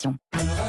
question.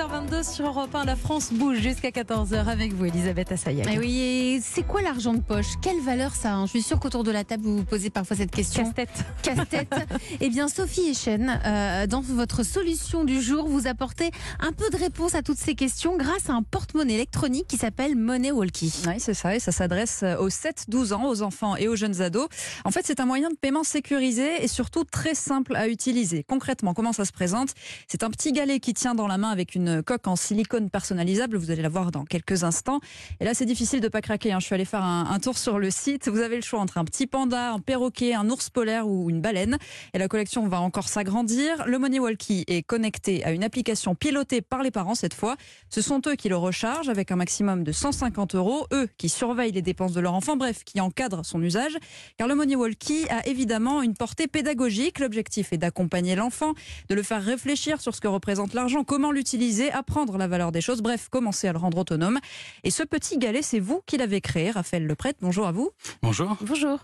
13h22 sur Europe 1, la France bouge jusqu'à 14h avec vous, Elisabeth Assayac. Eh oui, et c'est quoi l'argent de poche? Quelle valeur ça a? Je suis sûre qu'autour de la table, vous vous posez parfois cette question. Casse-tête. Casse-tête. eh bien, Sophie Echen, euh, dans votre solution du jour, vous apportez un peu de réponse à toutes ces questions grâce à un porte-monnaie électronique qui s'appelle Money Walkie. Oui, c'est ça, et ça s'adresse aux 7-12 ans, aux enfants et aux jeunes ados. En fait, c'est un moyen de paiement sécurisé et surtout très simple à utiliser. Concrètement, comment ça se présente? C'est un petit galet qui tient dans la main avec une coque en silicone personnalisable. Vous allez la voir dans quelques instants. Et là, c'est difficile de pas craquer. hein. Je suis allée faire un tour sur le site. Vous avez le choix entre un petit panda, un perroquet, un ours polaire ou une baleine. Et la collection va encore s'agrandir. Le Money Walkie est connecté à une application pilotée par les parents cette fois. Ce sont eux qui le rechargent avec un maximum de 150 euros. Eux qui surveillent les dépenses de leur enfant. Bref, qui encadrent son usage. Car le Money Walkie a évidemment une portée pédagogique. L'objectif est d'accompagner l'enfant, de le faire réfléchir sur ce que représente l'argent, comment l'utiliser, apprendre la valeur des choses, bref, commencer à le rendre autonome. Et ce petit galet, c'est vous qui l'avez créé, Raphaël Leprêtre. Bonjour à vous. Bonjour. Bonjour.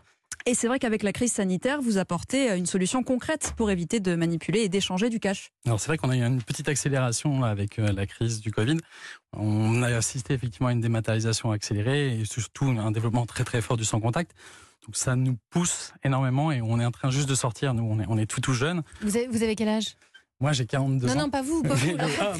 Et c'est vrai qu'avec la crise sanitaire, vous apportez une solution concrète pour éviter de manipuler et d'échanger du cash. Alors c'est vrai qu'on a eu une petite accélération avec euh, la crise du Covid. On a assisté effectivement à une dématérialisation accélérée et surtout un développement très très fort du sans contact. Donc ça nous pousse énormément et on est en train juste de sortir. Nous, on est, on est tout tout jeune. Vous avez, vous avez quel âge? Moi, j'ai 42 Non, ans. non, pas vous. Pas vous Ah.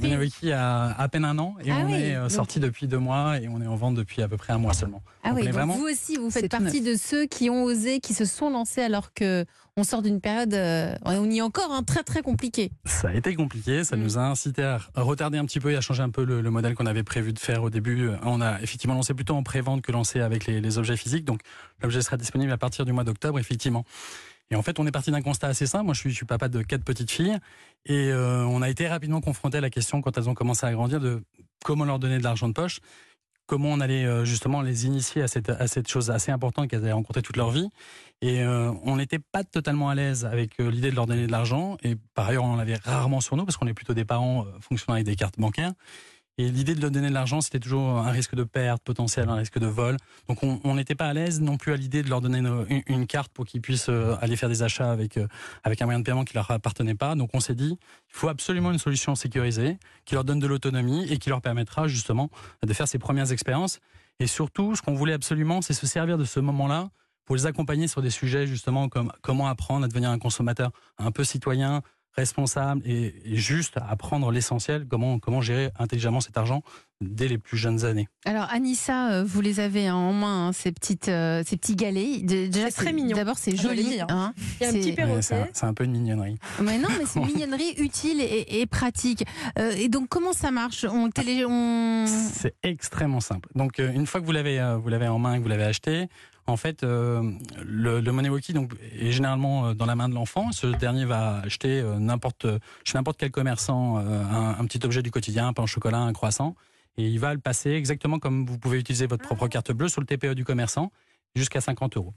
Monewiki a à peine un an et Ah on oui, est euh, donc- sorti depuis deux mois et on est en vente depuis à peu près un mois seulement. Ah Donc, oui, donc vraiment- vous aussi, vous faites partie de ceux qui ont osé, qui se sont lancés alors que on sort d'une période, euh, on y est encore, hein, très très compliquée. Ça a été compliqué, ça Mm. nous a incité à retarder un petit peu et à changer un peu le, le modèle qu'on avait prévu de faire au début. On a effectivement lancé plutôt en pré-vente que lancé avec les, les objets physiques. Donc l'objet sera disponible à partir du mois d'octobre, effectivement. Et en fait, on est parti d'un constat assez simple. Moi, je suis, papa de quatre petites filles. Et euh, on a été rapidement confronté à la question, quand elles ont commencé à grandir, de comment leur donner de l'argent de poche. Comment on allait euh, justement les initier à cette, chose assez importante qu'elles avaient rencontrée toute leur vie. Et euh, on n'était pas totalement à l'aise avec l'idée de leur donner de l'argent. Et par ailleurs, on en avait rarement sur nous parce qu'on est plutôt des parents fonctionnant avec des cartes bancaires. Et l'idée de leur donner de l'argent, c'était toujours un risque de perte potentielle, un risque de vol. Donc on n'était pas à l'aise non plus à l'idée de leur donner une, une- une carte pour qu'ils puissent euh, aller faire des achats avec, euh, avec un moyen de paiement qui leur appartenait pas. Donc on s'est dit, il faut absolument une solution sécurisée qui leur donne de l'autonomie et qui leur permettra justement de faire ces premières expériences. Et surtout, ce qu'on voulait absolument, c'est se servir de ce moment-là pour les accompagner sur des sujets justement comme comment apprendre à devenir un consommateur un peu citoyen, responsable et, juste à apprendre l'essentiel, comment, comment gérer intelligemment cet argent dès les plus jeunes années. Alors Anissa, euh, vous les avez en main, hein, ces petites, euh, ces petits galets. De- Déjà, C'est très mignon. D'abord, c'est Ah, joli. hein. hein. Il y a un C'est- petit perroquet. c'est un, c'est un peu une mignonnerie. Mais non, mais c'est une mignonnerie utile et, et pratique. Euh, et donc, comment ça marche? On télé, on. C'est extrêmement simple. Donc, euh, une fois que vous l'avez, euh, vous l'avez en main, que vous l'avez acheté, en fait, euh, le, le Money Walkie donc, est généralement dans la main de l'enfant. Ce dernier va acheter n'importe, chez n'importe quel commerçant euh, un, un petit objet du quotidien, un pain au chocolat, un croissant, et il va le passer exactement comme vous pouvez utiliser votre propre carte bleue sur le TPE du commerçant jusqu'à 50 euros.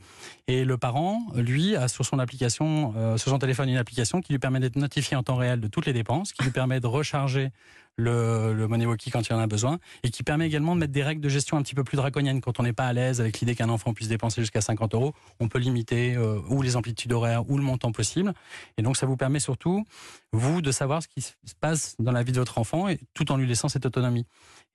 Et le parent, lui, a sur son application, euh, sur son téléphone, une application qui lui permet d'être notifié en temps réel de toutes les dépenses, qui lui permet de recharger le, le Money Walkie quand il en a besoin, et qui permet également de mettre des règles de gestion un petit peu plus draconiennes. Quand on n'est pas à l'aise avec l'idée qu'un enfant puisse dépenser jusqu'à 50 euros, on peut limiter euh, ou les amplitudes horaires ou le montant possible. Et donc ça vous permet surtout, vous, de savoir ce qui se passe dans la vie de votre enfant, et tout en lui laissant cette autonomie.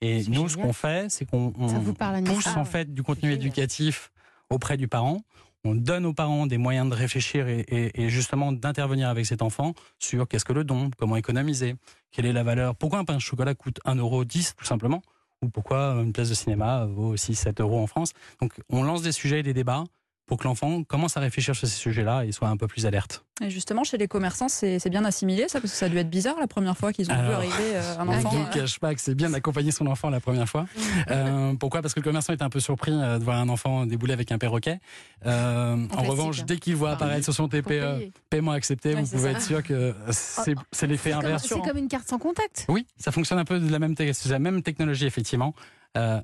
Et nous, ce qu'on fait, c'est qu'on pousse Ah en fait du contenu éducatif auprès du parent. On donne aux parents des moyens de réfléchir et, justement d'intervenir avec cet enfant sur qu'est-ce que le don, comment économiser, quelle est la valeur, pourquoi un pain au chocolat coûte 1,10€ tout simplement, ou pourquoi une place de cinéma vaut aussi 7 euros en France. Donc on lance des sujets et des débats pour que l'enfant commence à réfléchir sur ces sujets-là et soit un peu plus alerte. Et justement, chez les commerçants, c'est bien assimilé, ça, parce que ça a dû être bizarre la première fois qu'ils ont vu arriver euh, un Ah, enfant. Je ne euh, vous cache pas que c'est bien d'accompagner son enfant la première fois. Euh, pourquoi? Parce que le commerçant est un peu surpris euh, de voir un enfant débouler avec un perroquet. En revanche, hein. dès qu'il voit Enfin, apparaître sur son TPE paiement accepté, vous pouvez ça. être sûr que c'est c'est l'effet inverse. C'est comme une carte sans contact. Oui, ça fonctionne un peu de la même, la même technologie effectivement. Euh,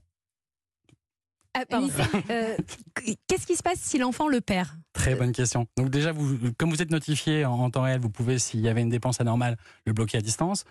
Ah, Euh, Qu'est-ce qui se passe si l'enfant le perd? Très bonne question. Donc déjà, vous, comme vous êtes notifié en, en temps réel, vous pouvez, s'il y avait une dépense anormale, le bloquer à distance.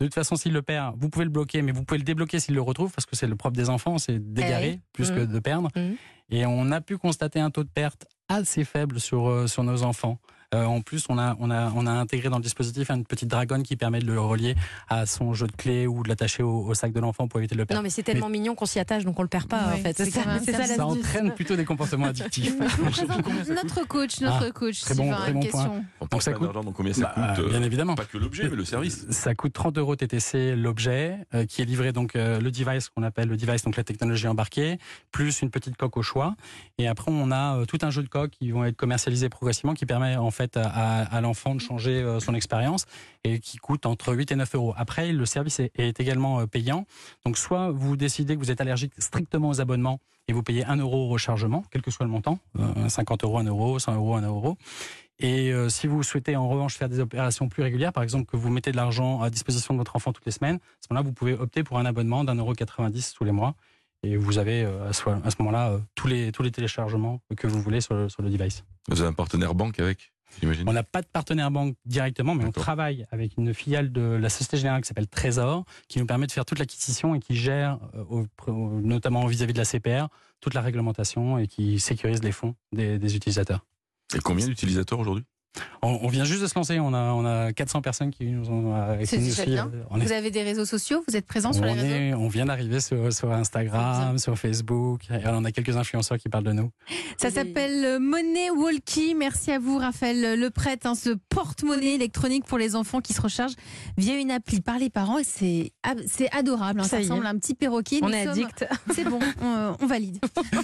De toute façon, s'il le perd, vous pouvez le bloquer, mais vous pouvez le débloquer s'il le retrouve, parce que c'est le propre des enfants, c'est d'égarer oui. plus que Mhm. de perdre. Mhm. Et on a pu constater un taux de perte assez faible sur, euh, sur nos enfants. Euh, en plus, on a, on, a, on a intégré dans le dispositif une petite dragonne qui permet de le relier à son jeu de clés ou de l'attacher au, au sac de l'enfant pour éviter de le perdre. Non, mais c'est tellement mignon qu'on s'y attache, donc on le perd pas Oui, en fait. c'est ça, ça, ça astuce. entraîne plutôt des comportements addictifs. Je vous présente notre coach, notre coach. très bon- très une bon question. On Donc ça coûte- d'argent, donc combien ça Bah, coûte euh, bien évidemment. Pas que l'objet, mais le service. Ça coûte 30 euros TTC l'objet euh, qui est livré donc euh, le device qu'on appelle le device donc la technologie embarquée plus une petite coque au choix et après on a euh, tout un jeu de coques qui vont être commercialisés progressivement qui permet en fait à, à l'enfant de changer euh, son expérience et qui coûte entre 8 et 9 euros. Après le service est, est également euh, payant donc soit vous décidez que vous êtes allergique strictement aux abonnements et vous payez 1 euro au rechargement quel que soit le montant euh, 50 euros 1 euro 100 euros 1 euro et euh, si vous souhaitez en revanche faire des opérations plus régulières, par exemple que vous mettez de l'argent à disposition de votre enfant toutes les semaines, à ce moment-là, vous pouvez opter pour un abonnement d'un euro 90 tous les mois. Et vous avez euh, à ce, moment-là euh, tous, les, tous les téléchargements que vous voulez sur le, sur le device. Vous avez un partenaire banque avec, On n'a pas de partenaire banque directement, mais on travaille avec une filiale de la Société Générale qui s'appelle Trésor, qui nous permet de faire toute l'acquisition et qui gère, notamment vis-à-vis de la CPR, toute la réglementation et qui sécurise les fonds des, des utilisateurs. Et combien d'utilisateurs aujourd'hui? On, on vient juste de se lancer, on a, on a 400 personnes qui nous ont euh, qui C'est nous déjà suivent. bien. On est Vous avez des réseaux sociaux Vous êtes présent sur on, les réseaux? est- on vient d'arriver sur, sur Instagram, sur Facebook. Et on a quelques influenceurs qui parlent de nous. Ça s'appelle euh, Money Walkie. Merci à vous, Raphaël Le Prêtre. hein, ce porte-monnaie électronique pour les enfants qui se recharge via une appli par les parents. C'est ab- c'est adorable. hein, Ça ressemble à un petit perroquet. On est sommes- addict. C'est bon, on, on valide.